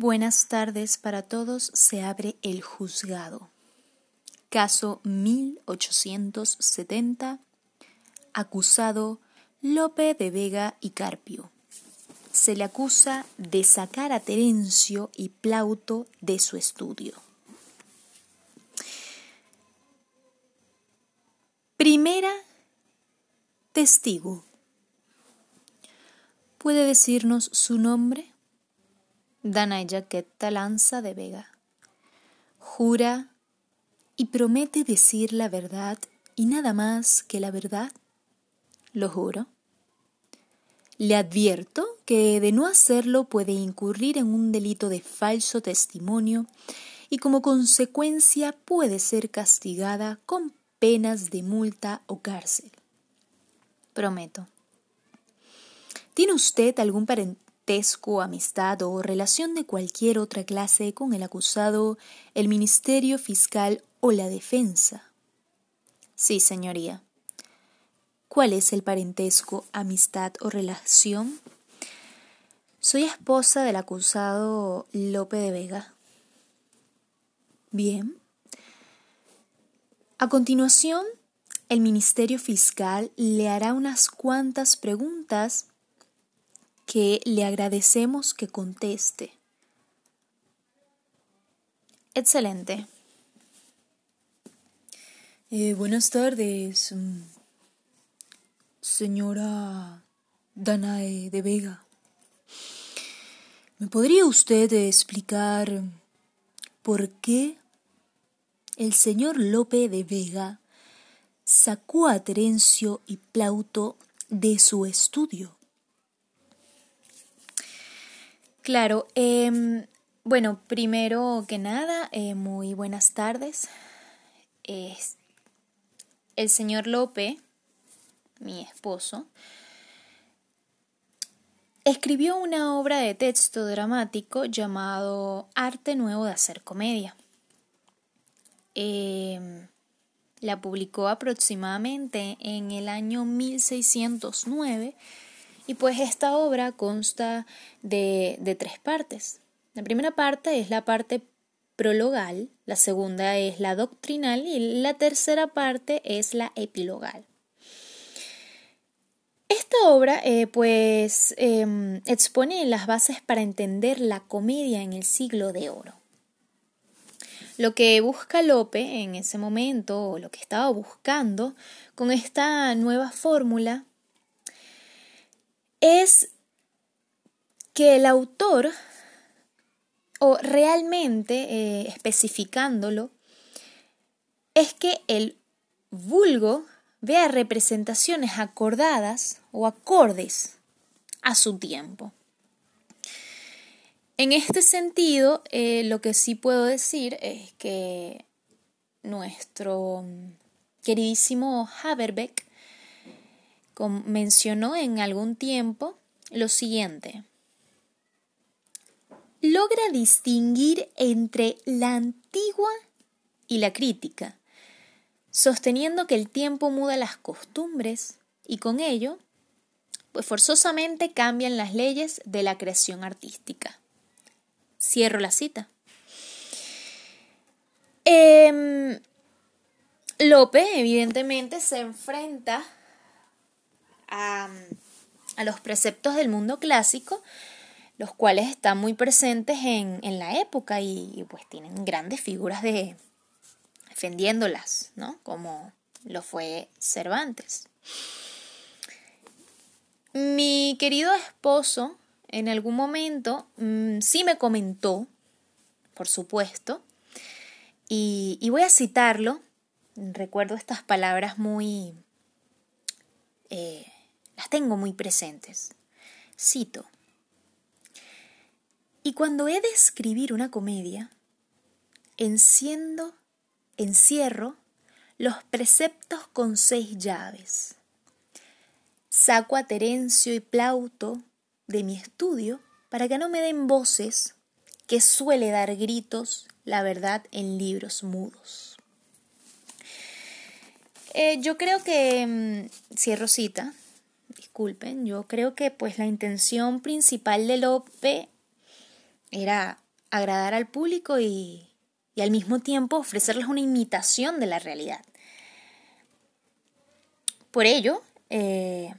Buenas tardes para todos. Se abre el juzgado. Caso 1870. Acusado Lope de Vega y Carpio. Se le acusa de sacar a Terencio y Plauto de su estudio. Primera testigo. ¿Puede decirnos su nombre? Dana Jaqueta Lanza de Vega. Jura y promete decir la verdad y nada más que la verdad. Lo juro. Le advierto que de no hacerlo puede incurrir en un delito de falso testimonio y como consecuencia puede ser castigada con penas de multa o cárcel. Prometo. ¿Tiene usted algún parentesco? amistad o relación de cualquier otra clase con el acusado, el Ministerio Fiscal o la Defensa. Sí, señoría. ¿Cuál es el parentesco, amistad o relación? Soy esposa del acusado Lope de Vega. Bien. A continuación, el Ministerio Fiscal le hará unas cuantas preguntas que le agradecemos que conteste. Excelente. Eh, buenas tardes, mm, señora Danae de Vega. ¿Me podría usted explicar por qué el señor Lope de Vega sacó a Terencio y Plauto de su estudio? Claro, em, bueno, primero que nada, eh, muy buenas tardes. el señor Lope, mi esposo, escribió una obra de texto dramático llamado Arte Nuevo de Hacer Comedia. Em, la publicó aproximadamente en el año 1609 y pues esta obra consta de, de tres partes. La primera parte es la parte prologal, la segunda es la doctrinal y la tercera parte es la epilogal. Esta obra eh, pues em, expone las bases para entender la comedia en el siglo de oro. Lo que busca Lope en ese momento, o lo que estaba buscando con esta nueva fórmula, es que el autor, o realmente eh, especificándolo, es que el vulgo vea representaciones acordadas o acordes a su tiempo. En este sentido, eh, lo que sí puedo decir es que nuestro queridísimo Haberbeck mencionó en algún tiempo lo siguiente. Logra distinguir entre la antigua y la crítica, sosteniendo que el tiempo muda las costumbres y con ello, pues forzosamente cambian las leyes de la creación artística. Cierro la cita. Eh, Lope, evidentemente, se enfrenta a, los preceptos del mundo clásico, los cuales están muy presentes en, la época y, pues tienen grandes figuras de defendiéndolas, ¿no? Como lo fue Cervantes. Mi querido esposo en algún momento mm, sí me comentó, por supuesto, y, y, voy a citarlo. Recuerdo estas palabras muy eh, las tengo muy presentes. Cito. Y cuando he de escribir una comedia, enciendo, encierro los preceptos con seis llaves. Saco a Terencio y Plauto de mi estudio para que no me den voces que suele dar gritos la verdad en libros mudos. Eh, yo creo que, mm, cierro cita, disculpen, yo creo que pues la intención principal de Lope era agradar al público y, al mismo tiempo ofrecerles una imitación de la realidad. Por ello, eh,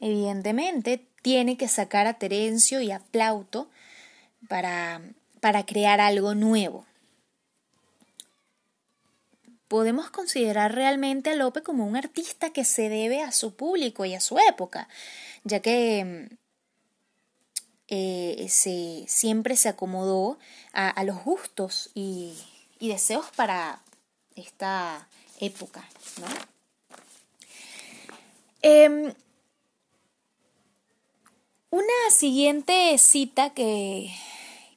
evidentemente, tiene que sacar a Terencio y a Plauto para, para crear algo nuevo. Podemos considerar realmente a Lope como un artista que se debe a su público y a su época, ya que eh, se, siempre se acomodó a, los gustos y, deseos para esta época. Em, una siguiente cita que,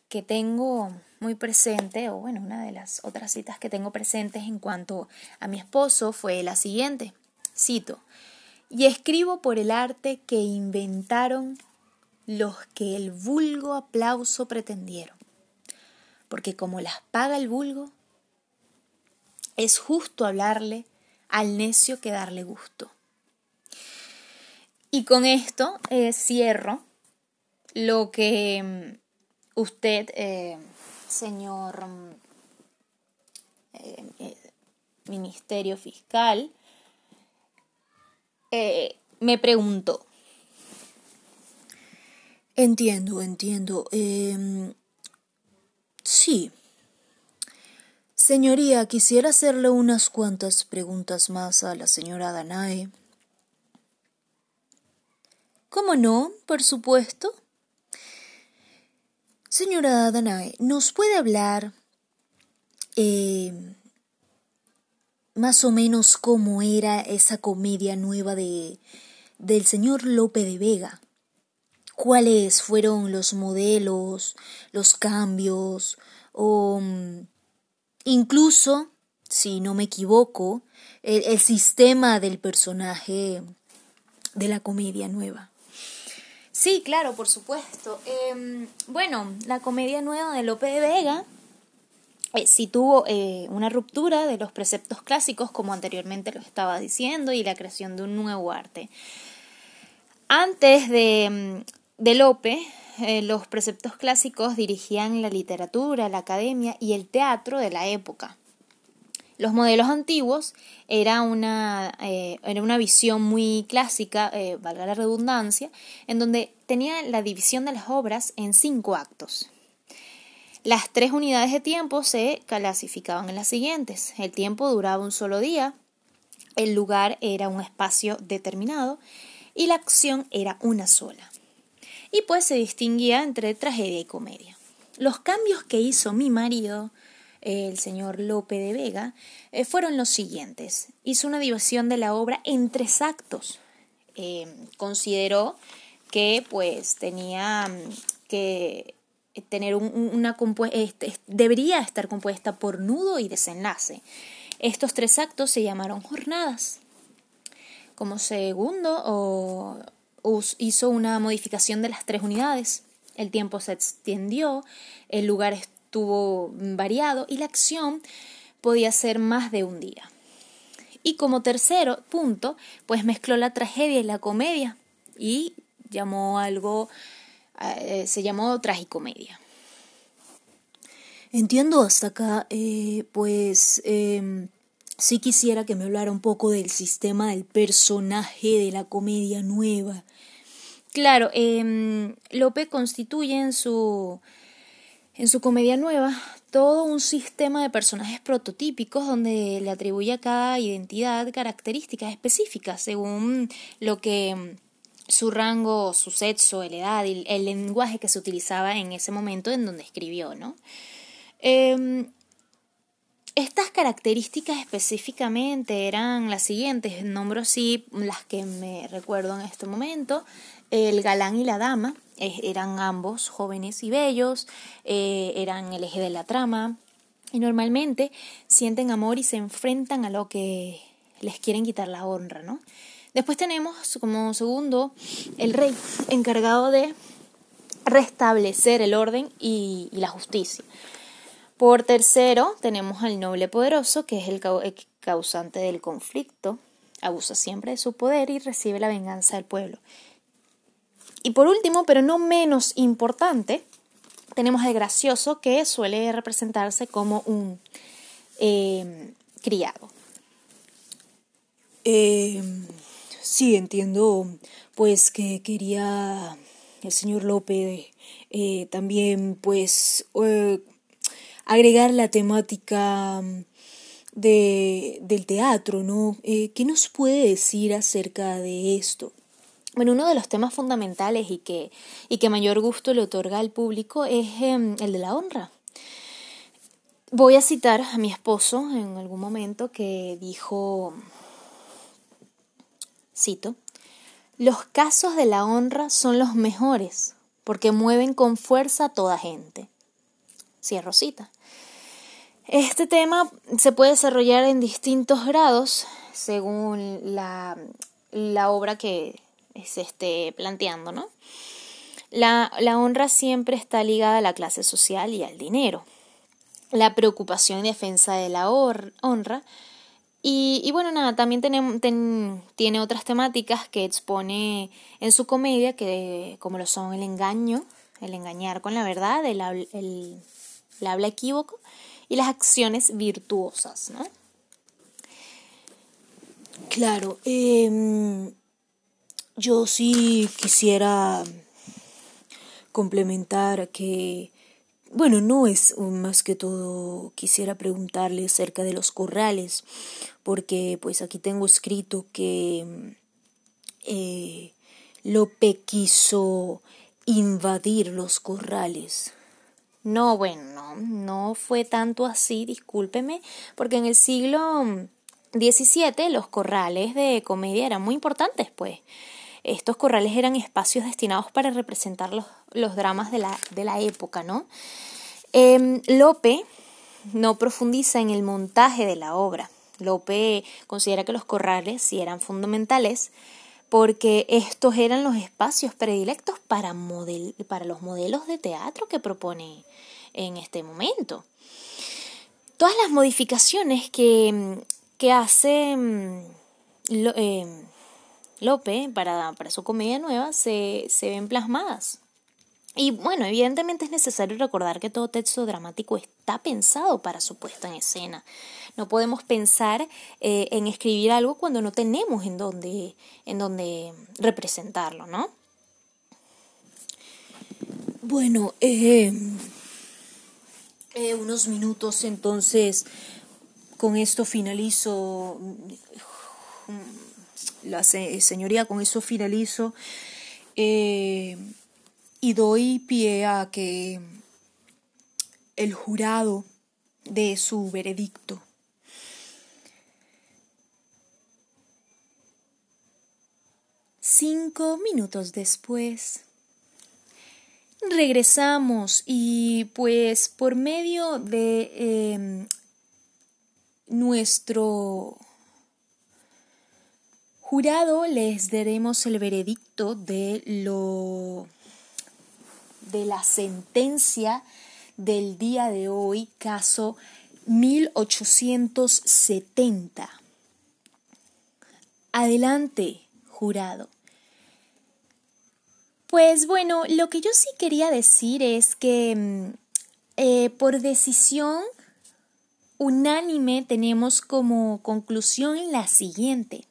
que tengo muy presente, o bueno, una de las otras citas que tengo presentes en cuanto a mi esposo fue la siguiente. Cito, y escribo por el arte que inventaron los que el vulgo aplauso pretendieron, porque como las paga el vulgo, es justo hablarle al necio que darle gusto. Y con esto eh, cierro lo que mm, usted, eh, señor mm, eh, Ministerio Fiscal, me preguntó. Entiendo, entiendo. Em, sí. Señoría, quisiera hacerle unas cuantas preguntas más a la señora Danae. ¿Cómo no? Por supuesto. Señora Danae, ¿nos puede hablar em, más o menos cómo era esa comedia nueva de del señor Lope de Vega? cuáles fueron los modelos, los cambios, o mm, incluso, si no me equivoco, el, sistema del personaje de la comedia nueva. Sí, claro, por supuesto. Em, bueno, la comedia nueva de Lope de Vega eh, sí tuvo eh, una ruptura de los preceptos clásicos, como anteriormente lo estaba diciendo, y la creación de un nuevo arte. Antes de, mm, de Lope, eh, los preceptos clásicos dirigían la literatura, la academia y el teatro de la época. Los modelos antiguos era una, eh, era una visión muy clásica, eh, valga la redundancia, en donde tenía la división de las obras en cinco actos. Las tres unidades de tiempo se clasificaban en las siguientes. El tiempo duraba un solo día, el lugar era un espacio determinado y la acción era una sola y pues se distinguía entre tragedia y comedia. Los cambios que hizo mi marido, el señor Lope de Vega, eh, fueron los siguientes. Hizo una división de la obra en tres actos. Eh, consideró que pues tenía mm, que tener una este, debería estar compuesta por nudo y desenlace. Estos tres actos se llamaron jornadas. Como segundo hizo una modificación de las tres unidades. El tiempo se extendió, el lugar estuvo variado y la acción podía ser más de un día. Y como tercero punto, pues mezcló la tragedia y la comedia y llamó algo, eh, se llamó tragicomedia. Entiendo hasta acá, eh, pues em, sí quisiera que me hablara un poco del sistema del personaje de la comedia nueva. Claro, eh, Lope constituye en su, en su comedia nueva todo un sistema de personajes prototípicos donde le atribuye a cada identidad características específicas según lo que em, su rango, su sexo, la edad y el lenguaje que se utilizaba en ese momento en donde escribió, ¿no? Eh, estas características específicamente eran las siguientes, nombro así las que me recuerdo en este momento. El galán y la dama eran ambos jóvenes y bellos, eh, eran el eje de la trama y normalmente sienten amor y se enfrentan a lo que les quieren quitar la honra, ¿no? Después tenemos como segundo el rey encargado de restablecer el orden y la justicia. Por tercero, tenemos al noble poderoso, que es el causante del conflicto, abusa siempre de su poder y recibe la venganza del pueblo. Y por último, pero no menos importante, tenemos el gracioso que suele representarse como un eh, criado. Eh, sí, entiendo, pues que quería el señor López eh, también, pues, eh, agregar la temática mm, de, del teatro, ¿no? Eh, ¿Qué nos puede decir acerca de esto? Bueno, uno de los temas fundamentales y que, y que mayor gusto le otorga al público es em, el de la honra. Voy a citar a mi esposo en algún momento que dijo, cito, los casos de la honra son los mejores porque mueven con fuerza a toda gente. Cierro cita. Este tema se puede desarrollar en distintos grados según la, la obra que se esté planteando, ¿no? La, la honra siempre está ligada a la clase social y al dinero. La preocupación y defensa de la honra y, y, bueno, nada, también tiene, tiene otras temáticas que expone en su comedia, que como lo son el engaño, el engañar con la verdad, el, el, el habla equívoco y las acciones virtuosas, ¿no? Claro, eh, yo sí quisiera complementar que, bueno, no es más que todo, quisiera preguntarle acerca de los corrales, porque pues aquí tengo escrito que eh, Lope quiso invadir los corrales. No, bueno, no, fue tanto así, discúlpeme, porque en el siglo XVII los corrales de comedia eran muy importantes, pues. Estos corrales eran espacios destinados para representar los, los dramas de la, de la, época, ¿no? Eh, Lope no profundiza en el montaje de la obra. Lope considera que los corrales sí eran fundamentales porque estos eran los espacios predilectos para, model, para los modelos de teatro que propone en este momento. Todas las modificaciones que, que hace mm, eh, Lope para, para, su comedia nueva se, se ven plasmadas. Y bueno, evidentemente es necesario recordar que todo texto dramático está pensado para su puesta en escena. No podemos pensar eh, en escribir algo cuando no tenemos en dónde, en dónde representarlo, ¿no? Bueno, eh, eh, unos minutos entonces, con esto finalizo, la señoría, con eso finalizo y doy pie a que el jurado de su veredicto. Cinco minutos después, regresamos y pues por medio de eh, nuestro jurado les daremos el veredicto de lo de la sentencia del día de hoy, caso 1870. Adelante, jurado. Pues bueno, lo que yo sí quería decir es que mm, eh, por decisión unánime tenemos como conclusión la siguiente.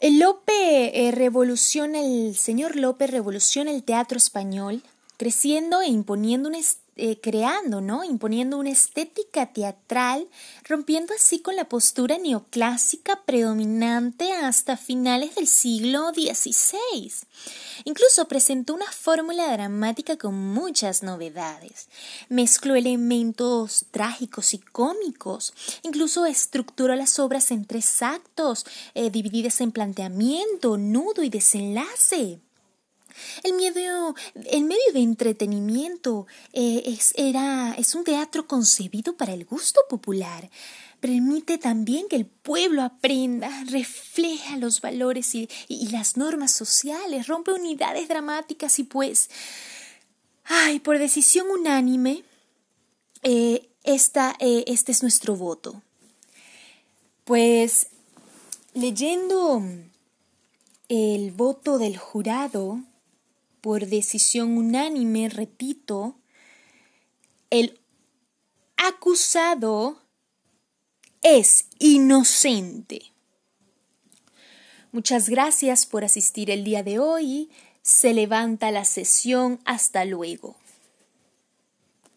El Lope eh, revoluciona, el señor Lope revoluciona el teatro español, creciendo e imponiendo un, eh, creando, ¿no? Imponiendo una estética teatral, rompiendo así con la postura neoclásica predominante hasta finales del siglo XVI. Incluso presentó una fórmula dramática con muchas novedades. Mezcló elementos trágicos y cómicos. Incluso estructuró las obras en tres actos, eh, divididas en planteamiento, nudo y desenlace. El, medio, el medio de entretenimiento eh, es, era, es un teatro concebido para el gusto popular. Permite también que el pueblo aprenda, refleja los valores y, las normas sociales, rompe unidades dramáticas y pues, ay, por decisión unánime, eh, esta, eh, este es nuestro voto. Pues leyendo el voto del jurado, por decisión unánime, repito, el acusado es inocente. Muchas gracias por asistir el día de hoy. Se levanta la sesión. Hasta luego.